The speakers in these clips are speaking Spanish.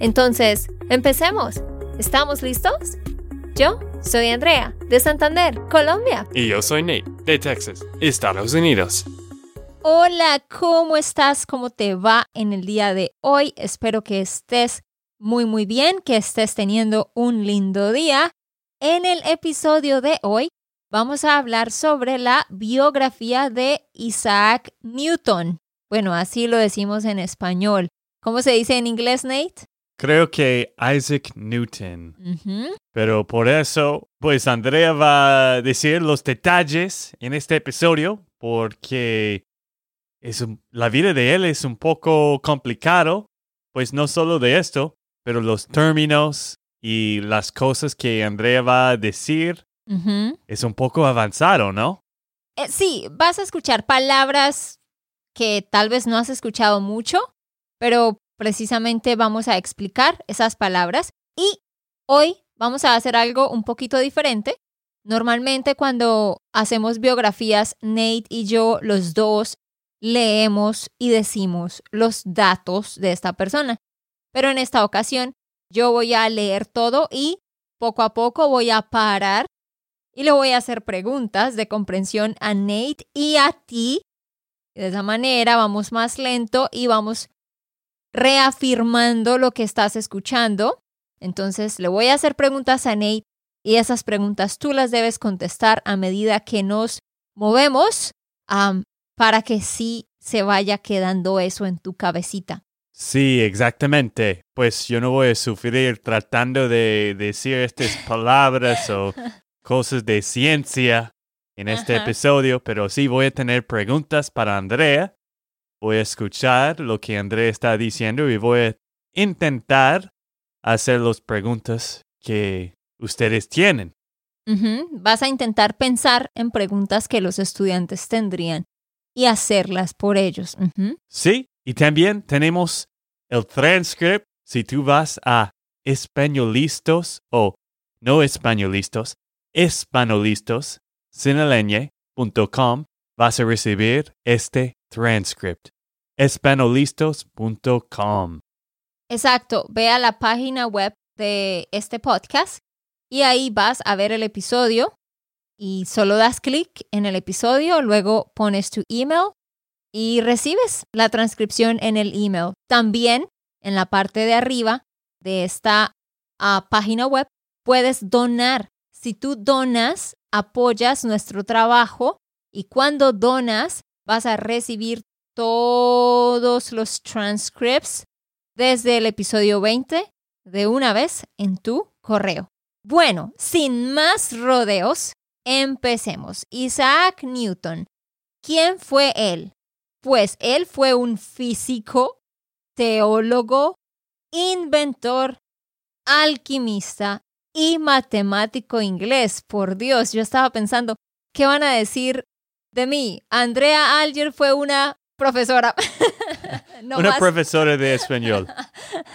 Entonces, empecemos. ¿Estamos listos? Yo soy Andrea, de Santander, Colombia. Y yo soy Nate, de Texas, Estados Unidos. Hola, ¿cómo estás? ¿Cómo te va en el día de hoy? Espero que estés muy muy bien, que estés teniendo un lindo día. En el episodio de hoy vamos a hablar sobre la biografía de Isaac Newton. Bueno, así lo decimos en español. ¿Cómo se dice en inglés, Nate? Creo que Isaac Newton. Pero por eso, pues Andrea va a decir los detalles en este episodio porque es la vida de él es un poco complicado, pues no solo de esto, pero los términos y las cosas que Andrea va a decir es un poco avanzado, ¿no? Eh, sí, vas a escuchar palabras que tal vez no has escuchado mucho, pero precisamente vamos a explicar esas palabras. Y hoy vamos a hacer algo un poquito diferente. Normalmente cuando hacemos biografías, Nate y yo, los dos, leemos y decimos los datos de esta persona. Pero en esta ocasión, yo voy a leer todo y poco a poco voy a parar y le voy a hacer preguntas de comprensión a Nate y a ti. De esa manera vamos más lento y vamos reafirmando lo que estás escuchando. Entonces le voy a hacer preguntas a Nate y esas preguntas tú las debes contestar a medida que nos movemos para que sí se vaya quedando eso en tu cabecita. Sí, exactamente. Pues yo no voy a sufrir tratando de decir estas palabras o cosas de ciencia en este episodio, pero sí voy a tener preguntas para Andrea. Voy a escuchar lo que Andrea está diciendo y voy a intentar hacer las preguntas que ustedes tienen. Vas a intentar pensar en preguntas que los estudiantes tendrían y hacerlas por ellos. Sí, y también tenemos el transcript. Si tú vas a españolistos o no españolistos, espanolistos, vas a recibir este transcript. espanolistos.com. Exacto, ve a la página web de este podcast y ahí vas a ver el episodio y solo das clic en el episodio, luego pones tu email y recibes la transcripción en el email. También en la parte de arriba de esta ah, página web puedes donar si tú donas, apoyas nuestro trabajo y cuando donas vas a recibir todos los transcripts desde el episodio 20 de una vez en tu correo. Bueno, sin más rodeos, empecemos. Isaac Newton. ¿Quién fue él? Pues él fue un físico, teólogo, inventor, alquimista y matemático inglés. Por Dios, yo estaba pensando, ¿qué van a decir de mí? Andrea Alger fue una profesora. una profesora de español.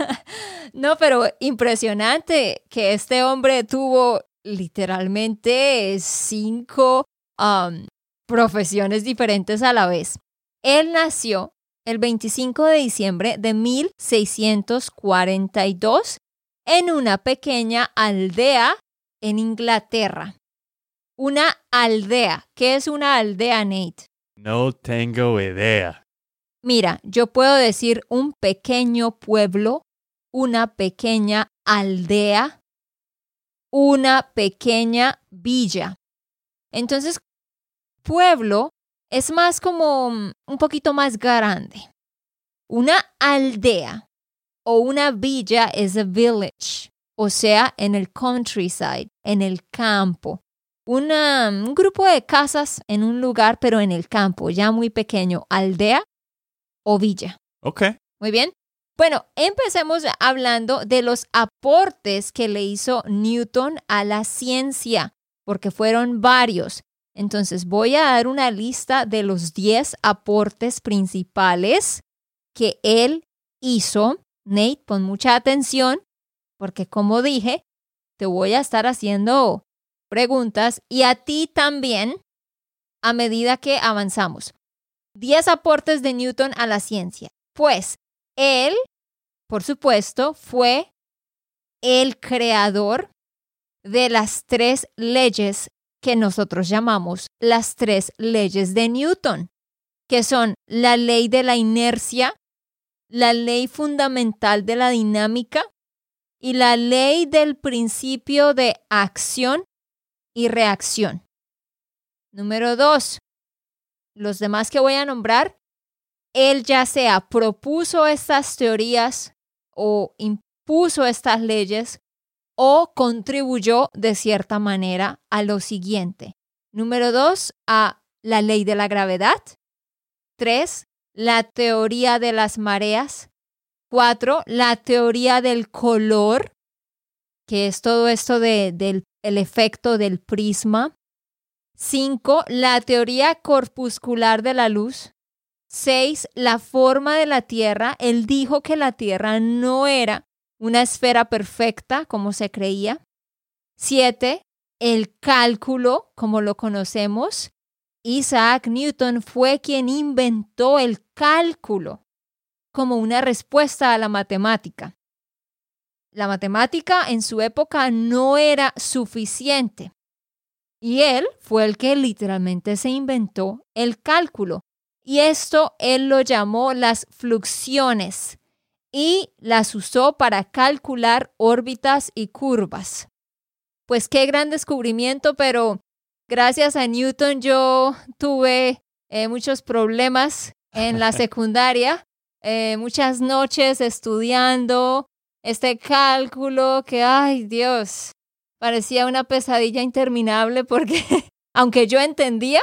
no, pero impresionante que este hombre tuvo literalmente cinco um, profesiones diferentes a la vez. Él nació el 25 de diciembre de 1642 en una pequeña aldea en Inglaterra. Una aldea. ¿Qué es una aldea, Nate? No tengo idea. Mira, yo puedo decir un pequeño pueblo, una pequeña aldea, una pequeña villa. Entonces, pueblo es más como mm, un poquito más grande. Una aldea o una villa es a village, o sea, en el countryside, en el campo. Un grupo de casas en un lugar, pero en el campo, ya muy pequeño, aldea o villa. Ok. Muy bien. Bueno, empecemos hablando de los aportes que le hizo Newton a la ciencia, porque fueron varios. Entonces voy a dar una lista de los 10 aportes principales que él hizo. Nate, pon mucha atención, porque como dije, te voy a estar haciendo preguntas y a ti también a medida que avanzamos. 10 aportes de Newton a la ciencia. Pues él, por supuesto, fue el creador de las tres leyes que nosotros llamamos las tres leyes de Newton, que son la ley de la inercia, la ley fundamental de la dinámica y la ley del principio de acción y reacción. Número dos, los demás que voy a nombrar, él ya sea propuso estas teorías o impuso estas leyes o contribuyó de cierta manera a lo siguiente. Número dos, a la ley de la gravedad. Tres, la teoría de las mareas. Cuatro, la teoría del color, que es todo esto de, del el efecto del prisma. Cinco, la teoría corpuscular de la luz. Seis, la forma de la Tierra. Él dijo que la Tierra no era una esfera perfecta como se creía. Siete, el cálculo como lo conocemos. Isaac Newton fue quien inventó el cálculo como una respuesta a la matemática. La matemática en su época no era suficiente. Y él fue el que literalmente se inventó el cálculo. Y esto él lo llamó las fluxiones y las usó para calcular órbitas y curvas. Pues qué gran descubrimiento, pero gracias a Newton yo tuve eh, muchos problemas en la secundaria, eh, muchas noches estudiando este cálculo que, ay Dios, parecía una pesadilla interminable porque aunque yo entendía,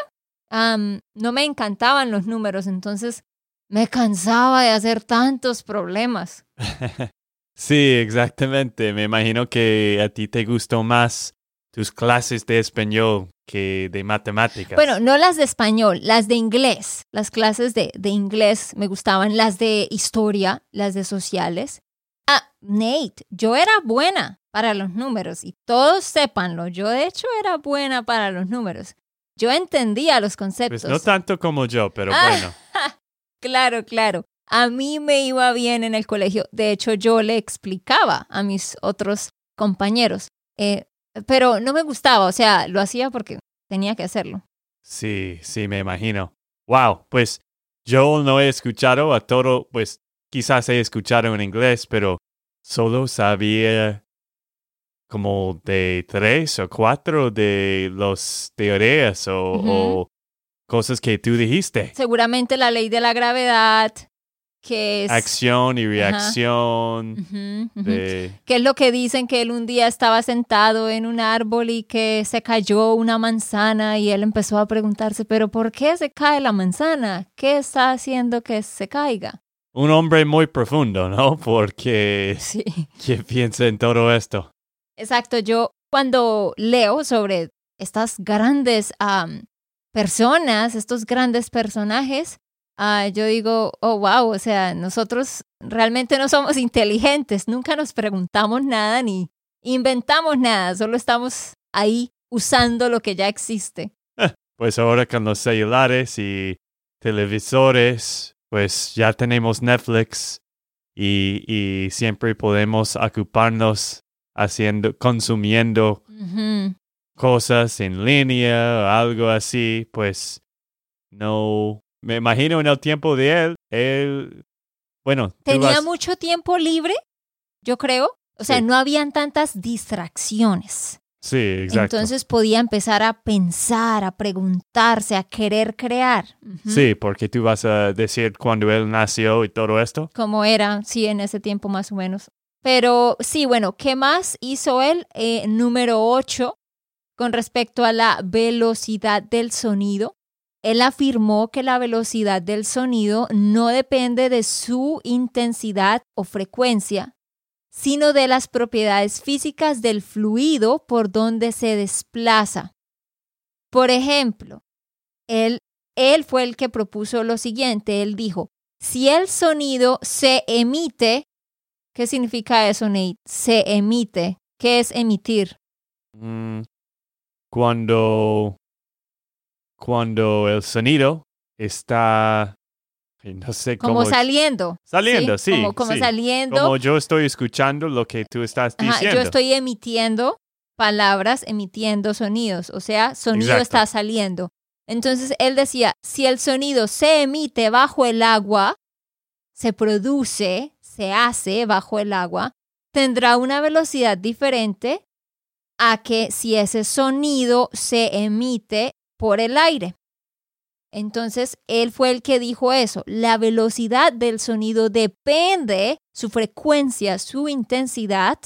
no me encantaban los números, entonces me cansaba de hacer tantos problemas. sí, exactamente. Me imagino que a ti te gustó más tus clases de español que de matemáticas. Bueno, no las de español, las de inglés. Las clases de, de inglés me gustaban, las de historia, las de sociales. Ah, Nate, yo era buena para los números y todos sépanlo, yo de hecho era buena para los números. Yo entendía los conceptos. Pues no tanto como yo, pero ah, bueno. Claro, claro. A mí me iba bien en el colegio. De hecho, yo le explicaba a mis otros compañeros, eh, pero no me gustaba, o sea, lo hacía porque tenía que hacerlo. Sí, sí, me imagino. Wow, pues yo no he escuchado a todo, pues quizás he escuchado en inglés, pero solo sabía como de tres o cuatro de los teorías o cosas que tú dijiste. Seguramente la ley de la gravedad, que es... Acción y reacción. ¿Qué es lo que dicen? Que él un día estaba sentado en un árbol y que se cayó una manzana y él empezó a preguntarse, pero ¿por qué se cae la manzana? ¿Qué está haciendo que se caiga? Un hombre muy profundo, ¿no? Porque... Sí. ¿Quién piensa en todo esto? Exacto, yo cuando leo sobre estas grandes personas, estos grandes personajes, ah, yo digo, oh, wow, o sea, nosotros realmente no somos inteligentes, nunca nos preguntamos nada ni inventamos nada, solo estamos ahí usando lo que ya existe. Pues ahora con los celulares y televisores, pues ya tenemos Netflix y, y siempre podemos ocuparnos haciendo, consumiendo cosas en línea o algo así, pues no, me imagino en el tiempo de él, él, bueno. Tenía mucho tiempo libre, yo creo, o sea, no habían tantas distracciones. Sí, exacto. Entonces podía empezar a pensar, a preguntarse, a querer crear. Sí, porque tú vas a decir cuándo él nació y todo esto. Como era, sí, en ese tiempo más o menos. Pero sí, bueno, ¿qué más hizo él? Eh, número 8, con respecto a la velocidad del sonido. él afirmó que la velocidad del sonido no depende de su intensidad o frecuencia, sino de las propiedades físicas del fluido por donde se desplaza. Por ejemplo, él, él fue el que propuso lo siguiente, él dijo, si el sonido se emite, ¿qué significa eso, Nate? Se emite. ¿Qué es emitir? Mm, cuando, cuando el sonido está, no sé cómo. Como saliendo. Saliendo, sí. Como, sí. saliendo. Como yo estoy escuchando lo que tú estás Ajá, diciendo. yo estoy emitiendo palabras, emitiendo sonidos, o sea, sonido Exacto. está saliendo. Entonces él decía, si el sonido se emite bajo el agua, se produce, se hace bajo el agua, tendrá una velocidad diferente a que si ese sonido se emite por el aire. Entonces, él fue el que dijo eso. La velocidad del sonido depende, su frecuencia, su intensidad,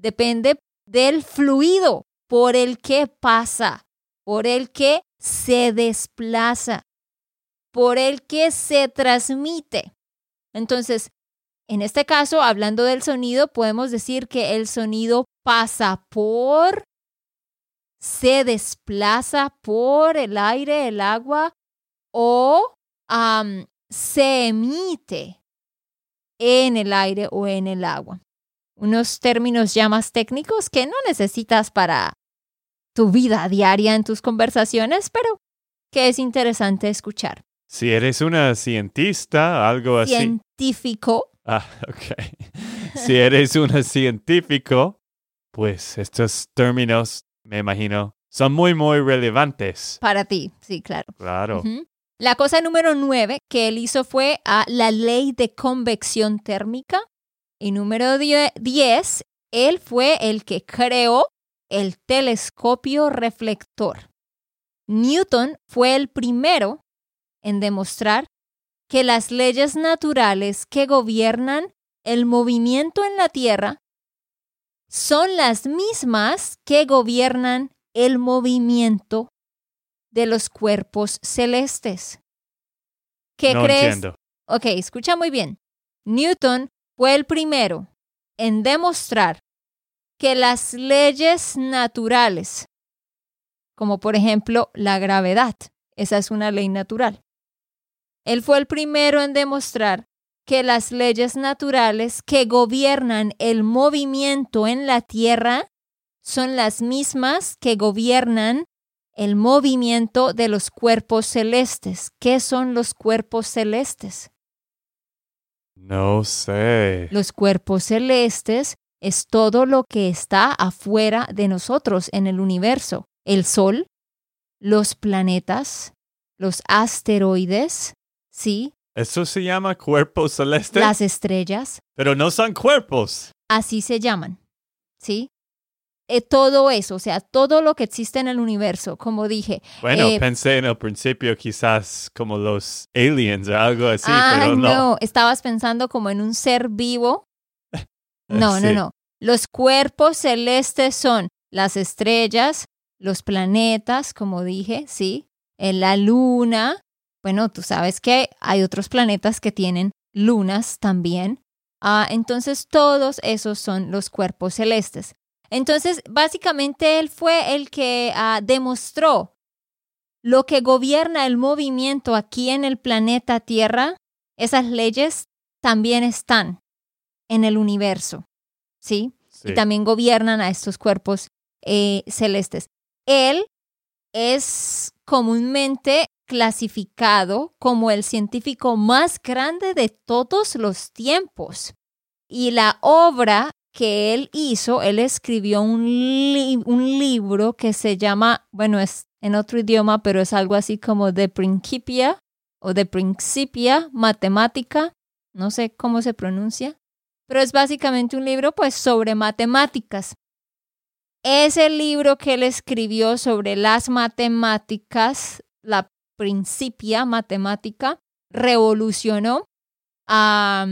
depende del fluido por el que pasa, por el que se desplaza, por el que se transmite. Entonces, en este caso, hablando del sonido, podemos decir que el sonido pasa por, se desplaza por el aire, el agua, o se emite en el aire o en el agua. Unos términos ya más técnicos que no necesitas para tu vida diaria en tus conversaciones, pero que es interesante escuchar. Si eres una cientista, algo así. Científico, Ah, ok. Si eres un científico, pues estos términos, me imagino, son muy, muy relevantes. para ti, sí, claro. Claro. La cosa número nueve que él hizo fue a la ley de convección térmica. Y número die- diez, él fue el que creó el telescopio reflector. Newton fue el primero en demostrar que las leyes naturales que gobiernan el movimiento en la Tierra son las mismas que gobiernan el movimiento de los cuerpos celestes. ¿Qué no crees? entiendo. Ok, escucha muy bien. Newton fue el primero en demostrar que las leyes naturales, como por ejemplo la gravedad, esa es una ley natural. Él fue el primero en demostrar que las leyes naturales que gobiernan el movimiento en la Tierra son las mismas que gobiernan el movimiento de los cuerpos celestes. ¿Qué son los cuerpos celestes? No sé. Los cuerpos celestes es todo lo que está afuera de nosotros en el universo. El Sol, los planetas, los asteroides, ¿sí? Eso se llama cuerpo celeste, Las estrellas, pero no son cuerpos. así se llaman, ¿sí? Eh, todo eso, o sea, todo lo que existe en el universo, como dije. Bueno, Eh, pensé en el principio quizás como los aliens o algo así, ah, pero no. no, estabas pensando como en un ser vivo. No, no, no. Los cuerpos celestes son las estrellas, los planetas, como dije, ¿sí? En la luna. Bueno, tú sabes que hay otros planetas que tienen lunas también. Ah, entonces, todos esos son los cuerpos celestes. Entonces, básicamente, él fue el que ah, demostró lo que gobierna el movimiento aquí en el planeta Tierra. Esas leyes también están en el universo, ¿sí? Sí. y también gobiernan a estos cuerpos eh, celestes. Él es comúnmente clasificado como el científico más grande de todos los tiempos. Y la obra que él hizo, él escribió un, un libro que se llama, bueno, es en otro idioma, pero es algo así como de Principia o de Principia Matemática, no sé cómo se pronuncia pero es básicamente un libro pues sobre matemáticas. Ese libro que él escribió sobre las matemáticas, la principia matemática, revolucionó a,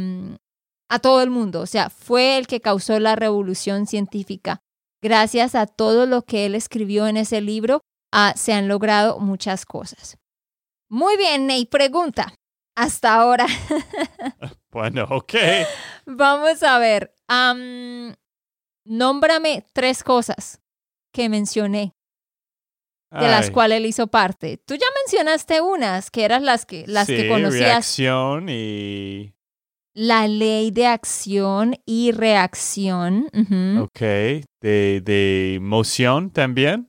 a todo el mundo, o sea, fue el que causó la revolución científica. Gracias a todo lo que él escribió en ese libro, ah, se han logrado muchas cosas. Muy bien, Ney, pregunta. Hasta ahora. Bueno, ok. Vamos a ver. am, nómbrame tres cosas que mencioné, de las Ay, cuales él hizo parte. Tú ya mencionaste unas, que eran las que, las que conocías. reacción y... La ley de acción y reacción. ujú. Ok. De, de moción también.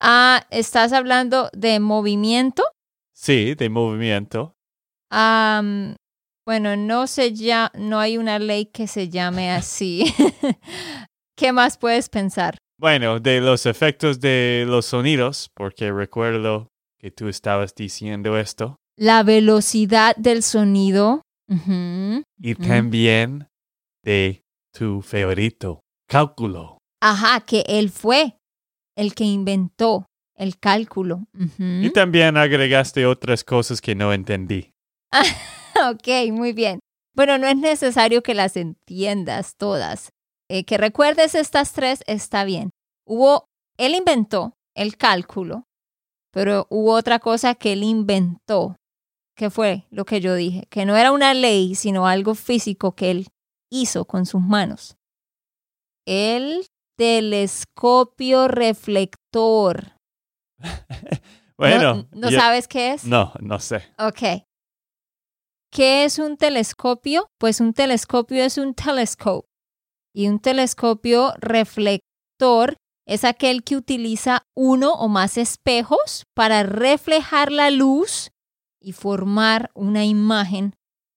Ah, ¿estás hablando de movimiento? Sí, de movimiento. Bueno, no se ya, no hay una ley que se llame así. ¿Qué más puedes pensar? Bueno, de los efectos de los sonidos, porque recuerdo que tú estabas diciendo esto. La velocidad del sonido. Y Ujú. también de tu favorito, cálculo. Ajá, que él fue el que inventó el cálculo. Y también agregaste otras cosas que no entendí. ok, muy bien. Bueno, no es necesario que las entiendas todas. Eh, que recuerdes estas tres está bien. Hubo, él inventó el cálculo, pero hubo otra cosa que él inventó, que fue lo que yo dije, que no era una ley, sino algo físico que él hizo con sus manos. El telescopio reflector. Bueno, ¿No, sabes qué es? no, no sé. Ok. ¿Qué es un telescopio? Pues un telescopio es un telescope. Y un telescopio reflector es aquel que utiliza uno o más espejos para reflejar la luz y formar una imagen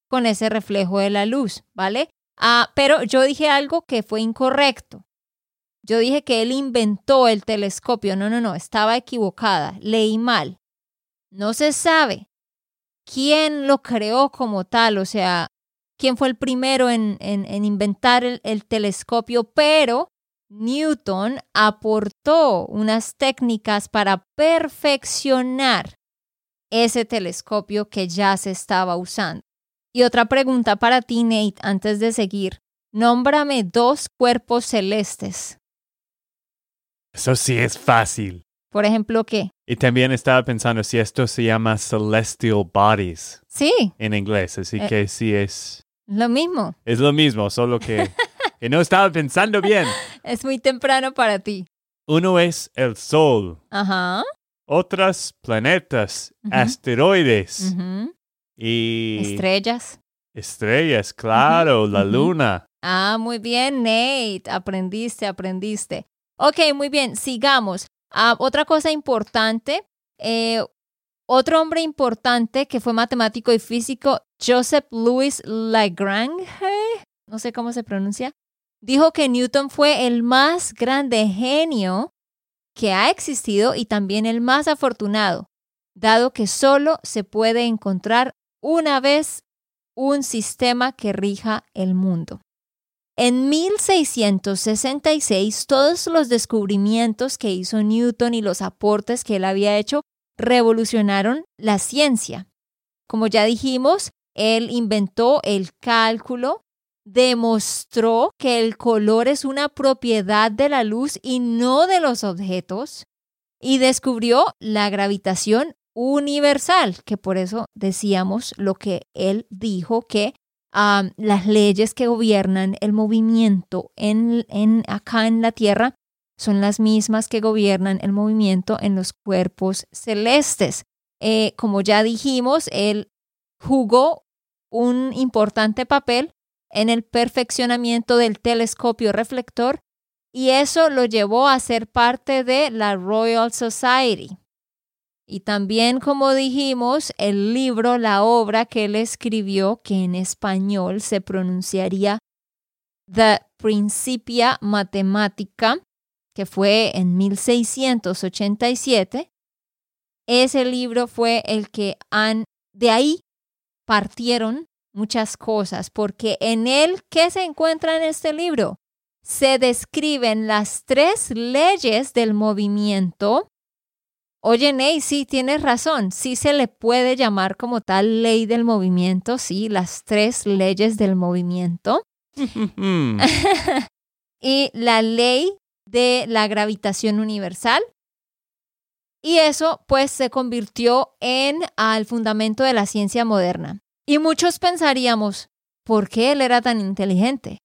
con ese reflejo de la luz, ¿vale? Ah, pero yo dije algo que fue incorrecto. Yo dije que él inventó el telescopio. No, no, no, estaba equivocada. Leí mal. No se sabe quién lo creó como tal, o sea, quién fue el primero en, en- en inventar el telescopio, pero Newton aportó unas técnicas para perfeccionar ese telescopio que ya se estaba usando. Y otra pregunta para ti, Nate, antes de seguir. Nómbrame dos cuerpos celestes. Eso sí es fácil. Por ejemplo, ¿qué? Y también estaba pensando si esto se llama celestial bodies Sí, en inglés, así Eh. que sí es, lo mismo. es lo mismo, solo que, que no estaba pensando bien. Es muy temprano para ti. Uno es el Sol, Ajá. Otros planetas, asteroides y Estrellas. estrellas, claro, la luna. Ah, muy bien, Nate. Aprendiste, aprendiste. Ok, muy bien, sigamos. Ah, otra cosa importante, eh, otro hombre importante que fue matemático y físico, Joseph Louis Lagrange, no sé cómo se pronuncia, dijo que Newton fue el más grande genio que ha existido y también el más afortunado, dado que solo se puede encontrar una vez un sistema que rija el mundo. En 1666, todos los descubrimientos que hizo Newton y los aportes que él había hecho revolucionaron la ciencia. Como ya dijimos, él inventó el cálculo, demostró que el color es una propiedad de la luz y no de los objetos, y descubrió la gravitación universal, que por eso decíamos lo que él dijo, que las leyes que gobiernan el movimiento en, en, acá en la Tierra son las mismas que gobiernan el movimiento en los cuerpos celestes. Eh, como ya dijimos, él jugó un importante papel en el perfeccionamiento del telescopio reflector y eso lo llevó a ser parte de la Royal Society. Y también, como dijimos, el libro, la obra que él escribió, que en español se pronunciaría The Principia Mathematica, que fue en 1687, ese libro fue el que han, de ahí partieron muchas cosas, porque en él, ¿qué se encuentra en este libro? Se describen las tres leyes del movimiento. Oye, Ney, sí, tienes razón, sí se le puede llamar como tal ley del movimiento, sí, las tres leyes del movimiento. Y la ley de la gravitación universal Y eso pues se convirtió en al fundamento de la ciencia moderna. Y muchos pensaríamos, ¿por qué él era tan inteligente?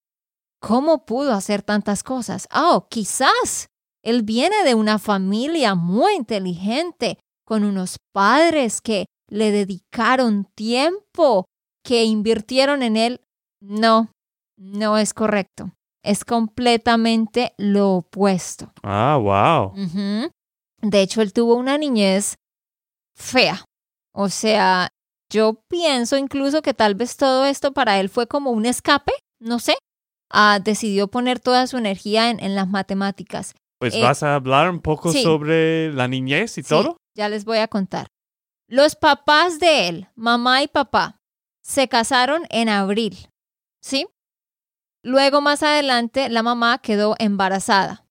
¿Cómo pudo hacer tantas cosas? Oh, quizás él viene de una familia muy inteligente, con unos padres que le dedicaron tiempo, que invirtieron en él. No, no es correcto. Es completamente lo opuesto. Ah, wow. De hecho, él tuvo una niñez fea. O sea, yo pienso incluso que tal vez todo esto para él fue como un escape, no sé. Ah, decidió poner toda su energía en, las matemáticas. Pues eh, vas a hablar un poco sobre la niñez y todo. Ya les voy a contar. Los papás de él, mamá y papá, se casaron en abril, ¿sí? Luego más adelante la mamá quedó embarazada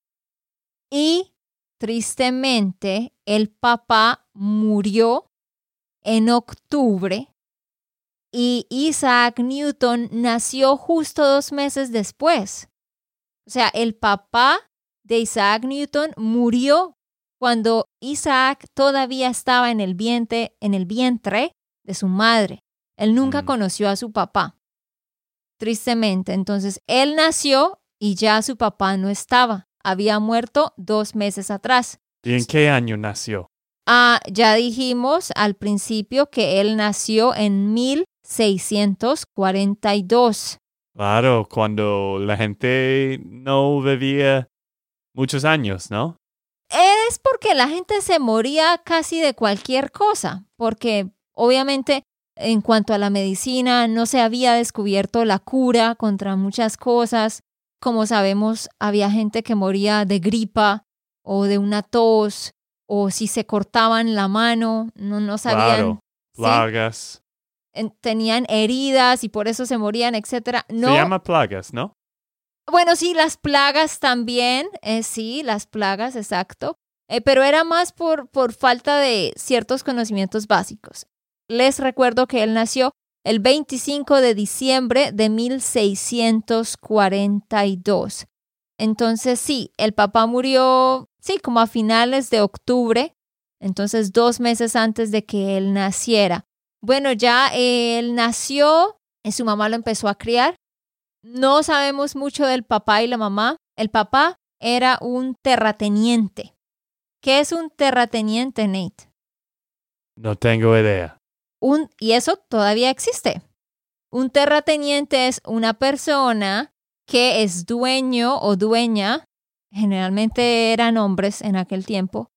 y tristemente el papá murió en octubre y Isaac Newton nació justo dos meses después. O sea, el papá de Isaac Newton murió cuando Isaac todavía estaba en el vientre, en el vientre de su madre. Él nunca mm. conoció a su papá. Tristemente, entonces él nació y ya su papá no estaba. Había muerto dos meses atrás. ¿Y en qué año nació? Ah, ya dijimos al principio que él nació en 1642. Claro, cuando la gente no vivía muchos años, ¿no? Es porque la gente se moría casi de cualquier cosa, porque obviamente en cuanto a la medicina no se había descubierto la cura contra muchas cosas. Como sabemos, había gente que moría de gripa o de una tos o si se cortaban la mano, no, no sabían. Plagas. Tenían heridas y por eso se morían, etc. No, se llama plagas, ¿no? Bueno, sí, las plagas también, eh, sí, las plagas, exacto. Eh, pero era más por, por falta de ciertos conocimientos básicos. Les recuerdo que él nació el 25 de diciembre de 1642. Entonces, sí, el papá murió sí, como a finales de octubre, entonces dos meses antes de que él naciera. Bueno, ya él nació, y su mamá lo empezó a criar. No sabemos mucho del papá y la mamá. El papá era un terrateniente. ¿Qué es un terrateniente, Nate? No tengo idea. Un, y eso todavía existe. Un terrateniente es una persona que es dueño o dueña generalmente eran hombres en aquel tiempo,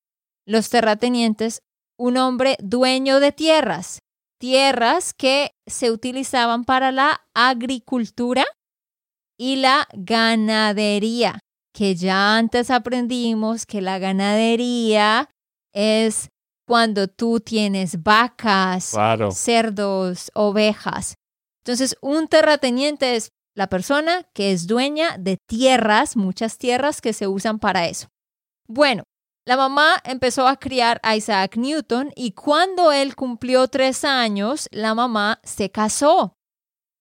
los terratenientes, un hombre dueño de tierras, tierras que se utilizaban para la agricultura y la ganadería, que ya antes aprendimos que la ganadería es cuando tú tienes vacas, cerdos, ovejas. Entonces, un terrateniente es la persona que es dueña de tierras, muchas tierras que se usan para eso. Bueno, la mamá empezó a criar a Isaac Newton y cuando él cumplió tres años, la mamá se casó.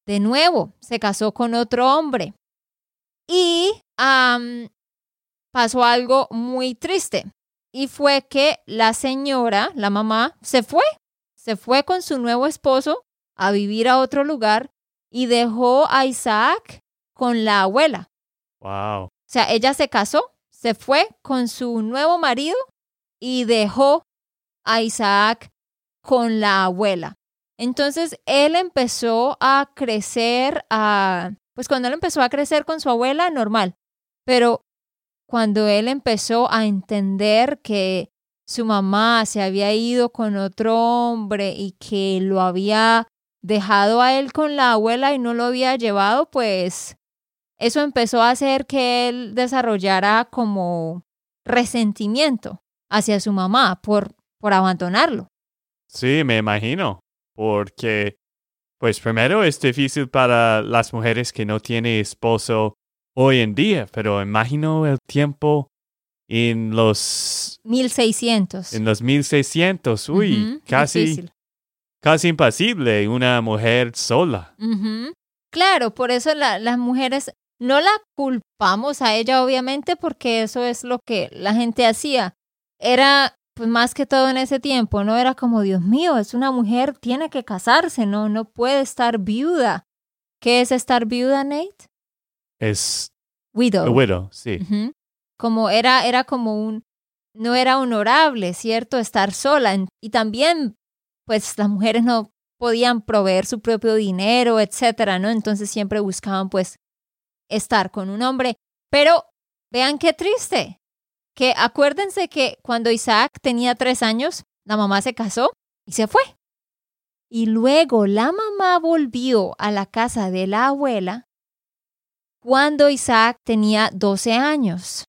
De nuevo, se casó con otro hombre. Y pasó algo muy triste. Y fue que la señora, la mamá, se fue. Se fue con su nuevo esposo a vivir a otro lugar y dejó a Isaac con la abuela. Wow. O sea, ella se casó, se fue con su nuevo marido y dejó a Isaac con la abuela. Entonces él empezó a crecer, a, pues cuando él empezó a crecer con su abuela, normal. Pero cuando él empezó a entender que su mamá se había ido con otro hombre y que lo había dejado a él con la abuela y no lo había llevado, pues eso empezó a hacer que él desarrollara como resentimiento hacia su mamá por, por abandonarlo. Sí, me imagino, porque pues primero es difícil para las mujeres que no tienen esposo hoy en día, pero imagino el tiempo en los 1600. En los 1600, uy, casi casi imposible una mujer sola. Claro, por eso las mujeres no la culpamos a ella, obviamente, porque eso es lo que la gente hacía. Era pues más que todo en ese tiempo, ¿no? Era como, Dios mío, es una mujer, tiene que casarse, ¿no? No puede estar viuda. ¿Qué es estar viuda, Nate? Es Widow. widow, sí. Como era, era como un, no era honorable, ¿cierto? Estar sola. Y también, pues las mujeres no podían proveer su propio dinero, etcétera, ¿no? Entonces siempre buscaban, pues, estar con un hombre. Pero vean qué triste. Que acuérdense que cuando Isaac tenía tres años, la mamá se casó y se fue. Y luego la mamá volvió a la casa de la abuela cuando Isaac tenía 12 años.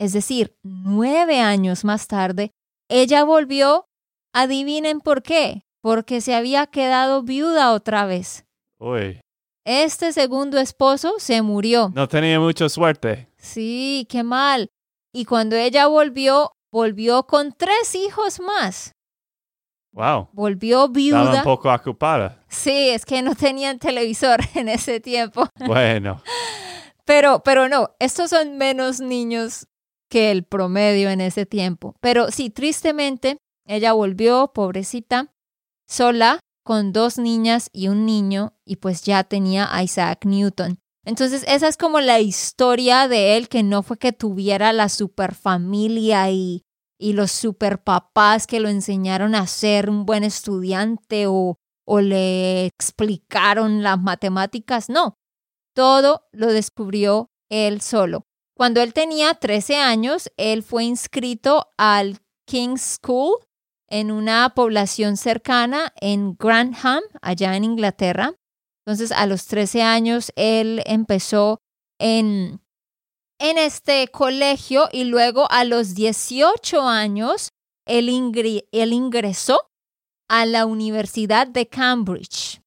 Es decir, nueve años más tarde, ella volvió, adivinen por qué, porque se había quedado viuda otra vez. Uy, Este segundo esposo se murió. no tenía mucha suerte. Sí, qué mal. Y cuando ella volvió, volvió con tres hijos más. Wow. Volvió Estaba viuda. un poco ocupada. Sí, es que no tenían televisor en ese tiempo. Bueno, Pero, pero no, estos son menos niños que el promedio en ese tiempo. Pero sí, tristemente, ella volvió, pobrecita, sola, con dos niñas y un niño, y pues ya tenía a Isaac Newton. Entonces, esa es como la historia de él, que no fue que tuviera la super familia y, y los super papás que lo enseñaron a ser un buen estudiante o, o le explicaron las matemáticas. No, todo lo descubrió él solo. Cuando él tenía 13 años, él fue inscrito al King's School en una población cercana en Grantham, allá en Inglaterra. Entonces, a los 13 años, él empezó en, en este colegio y luego a los 18 años, él, él ingresó a la Universidad de Cambridge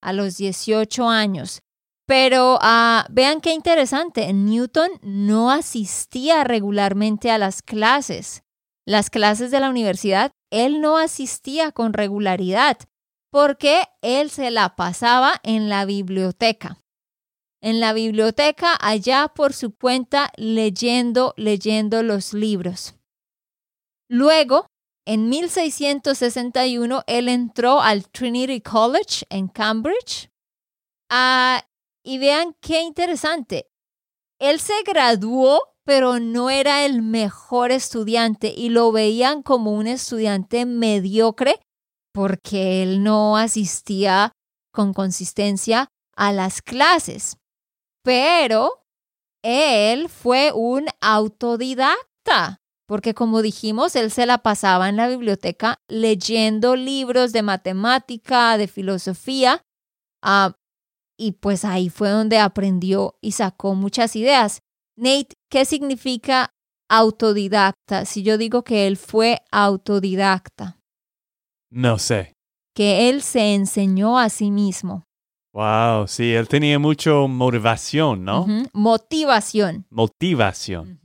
a los 18 años. Pero ah, vean qué interesante, Newton no asistía regularmente a las clases. Las clases de la universidad, él no asistía con regularidad porque él se la pasaba en la biblioteca. En la biblioteca, allá por su cuenta, leyendo, leyendo los libros. Luego, en 1661, él entró al Trinity College en Cambridge. Ah, y vean qué interesante. Él se graduó, pero no era el mejor estudiante y lo veían como un estudiante mediocre porque él no asistía con consistencia a las clases. Pero él fue un autodidacta, porque como dijimos, él se la pasaba en la biblioteca leyendo libros de matemática, de filosofía, ah, y pues ahí fue donde aprendió y sacó muchas ideas. Nate, ¿qué significa autodidacta? Si yo digo que él fue autodidacta, no sé. que él se enseñó a sí mismo. Wow, sí, él tenía mucha motivación, ¿no? Motivación. Motivación.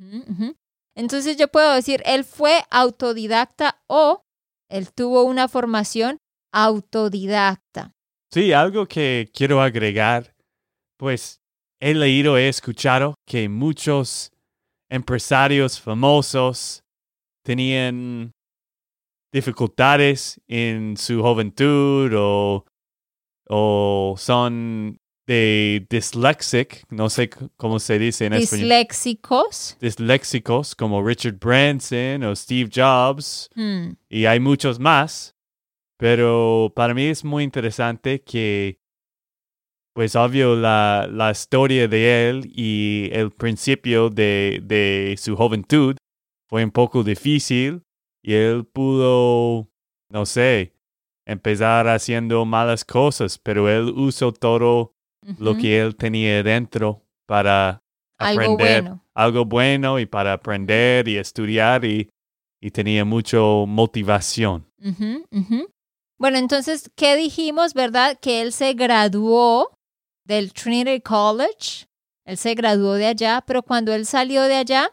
Entonces yo puedo decir, él fue autodidacta o él tuvo una formación autodidacta. Sí, algo que quiero agregar, pues he leído, he escuchado que muchos empresarios famosos tenían dificultades en su juventud o, o son de dyslexic, no sé cómo se dice en español, Disléxicos. disléxicos como Richard Branson o Steve Jobs. Hmm, y hay muchos más, pero para mí es muy interesante que, pues obvio, la, la historia de él y el principio de, de su juventud fue un poco difícil y él pudo, no sé, empezar haciendo malas cosas, pero él usó todo lo que él tenía dentro para Algo aprender bueno. algo bueno y para aprender y estudiar y, y tenía mucha motivación. Bueno, entonces, ¿qué dijimos, verdad? Que él se graduó del Trinity College. Él se graduó de allá, pero cuando él salió de allá,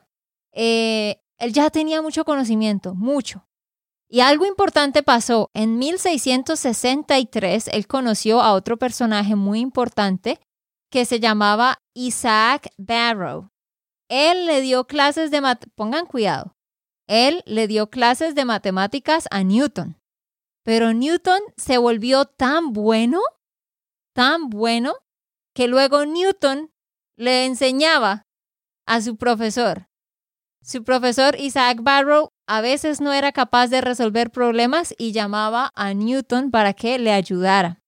eh, él ya tenía mucho conocimiento, mucho. Y algo importante pasó. En 1663, él conoció a otro personaje muy importante que se llamaba Isaac Barrow. Él le dio clases de mat pongan cuidado. él le dio clases de matemáticas a Newton. Pero Newton se volvió tan bueno, tan bueno, que luego Newton le enseñaba a su profesor. Su profesor Isaac Barrow a veces no era capaz de resolver problemas y llamaba a Newton para que le ayudara.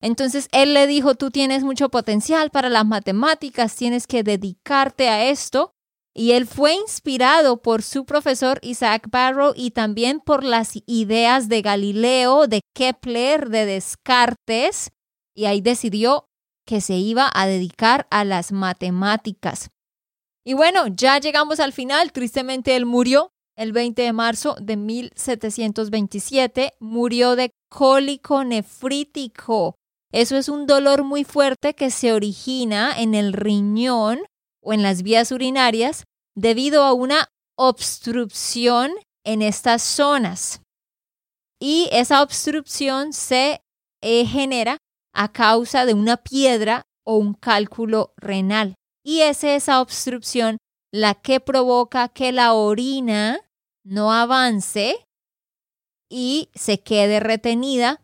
Entonces él le dijo, tú tienes mucho potencial para las matemáticas, tienes que dedicarte a esto. Y él fue inspirado por su profesor Isaac Barrow y también por las ideas de Galileo, de Kepler, de Descartes. Y ahí decidió que se iba a dedicar a las matemáticas. Y bueno, ya llegamos al final. Tristemente él murió el 20 de marzo de 1727. Murió de cólico nefrítico. Eso es un dolor muy fuerte que se origina en el riñón o en las vías urinarias debido a una obstrucción en estas zonas. Y esa obstrucción se eh, genera a causa de una piedra o un cálculo renal. Y es esa obstrucción la que provoca que la orina no avance y se quede retenida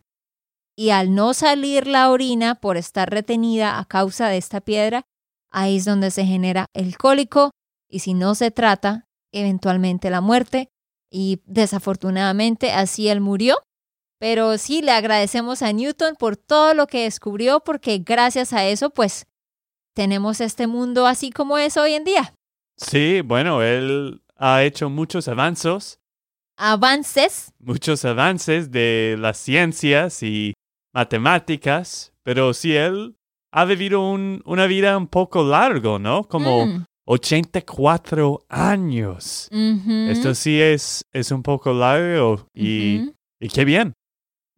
y al no salir la orina por estar retenida a causa de esta piedra, ahí es donde se genera el cólico y si no se trata, eventualmente la muerte. Y desafortunadamente así él murió. Pero sí le agradecemos a Newton por todo lo que descubrió porque gracias a eso pues tenemos este mundo así como es hoy en día. Sí, bueno, él ha hecho muchos avances. Avances. Muchos avances de las ciencias y matemáticas, pero si él ha vivido una vida un poco largo, ¿no? Como 84 mm. años. Esto sí es, es un poco largo y, y qué bien.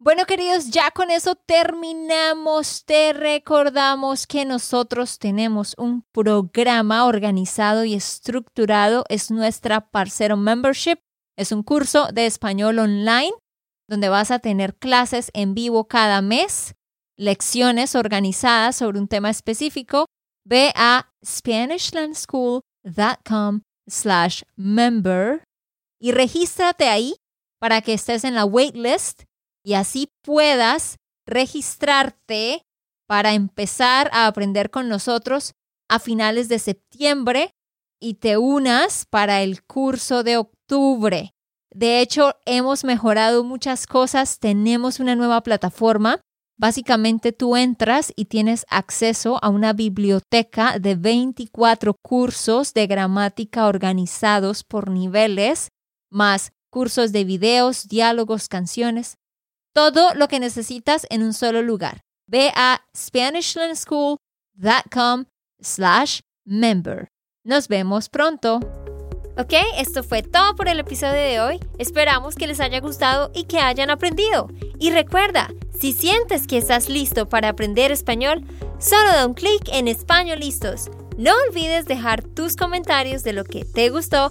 Bueno, queridos, ya con eso terminamos. Te recordamos que nosotros tenemos un programa organizado y estructurado. Es nuestra Parcero Membership. Es un curso de español online donde vas a tener clases en vivo cada mes, lecciones organizadas sobre un tema específico, ve a SpanishLandSchool.com slash member y regístrate ahí para que estés en la waitlist y así puedas registrarte para empezar a aprender con nosotros a finales de septiembre y te unas para el curso de octubre. De hecho, hemos mejorado muchas cosas, tenemos una nueva plataforma. Básicamente tú entras y tienes acceso a una biblioteca de 24 cursos de gramática organizados por niveles, más cursos de videos, diálogos, canciones. Todo lo que necesitas en un solo lugar. Ve a SpanishLandSchool.com slash member. Nos vemos pronto. Ok, esto fue todo por el episodio de hoy. Esperamos que les haya gustado y que hayan aprendido. Y recuerda, si sientes que estás listo para aprender español, solo da un clic en Español Listos. No olvides dejar tus comentarios de lo que te gustó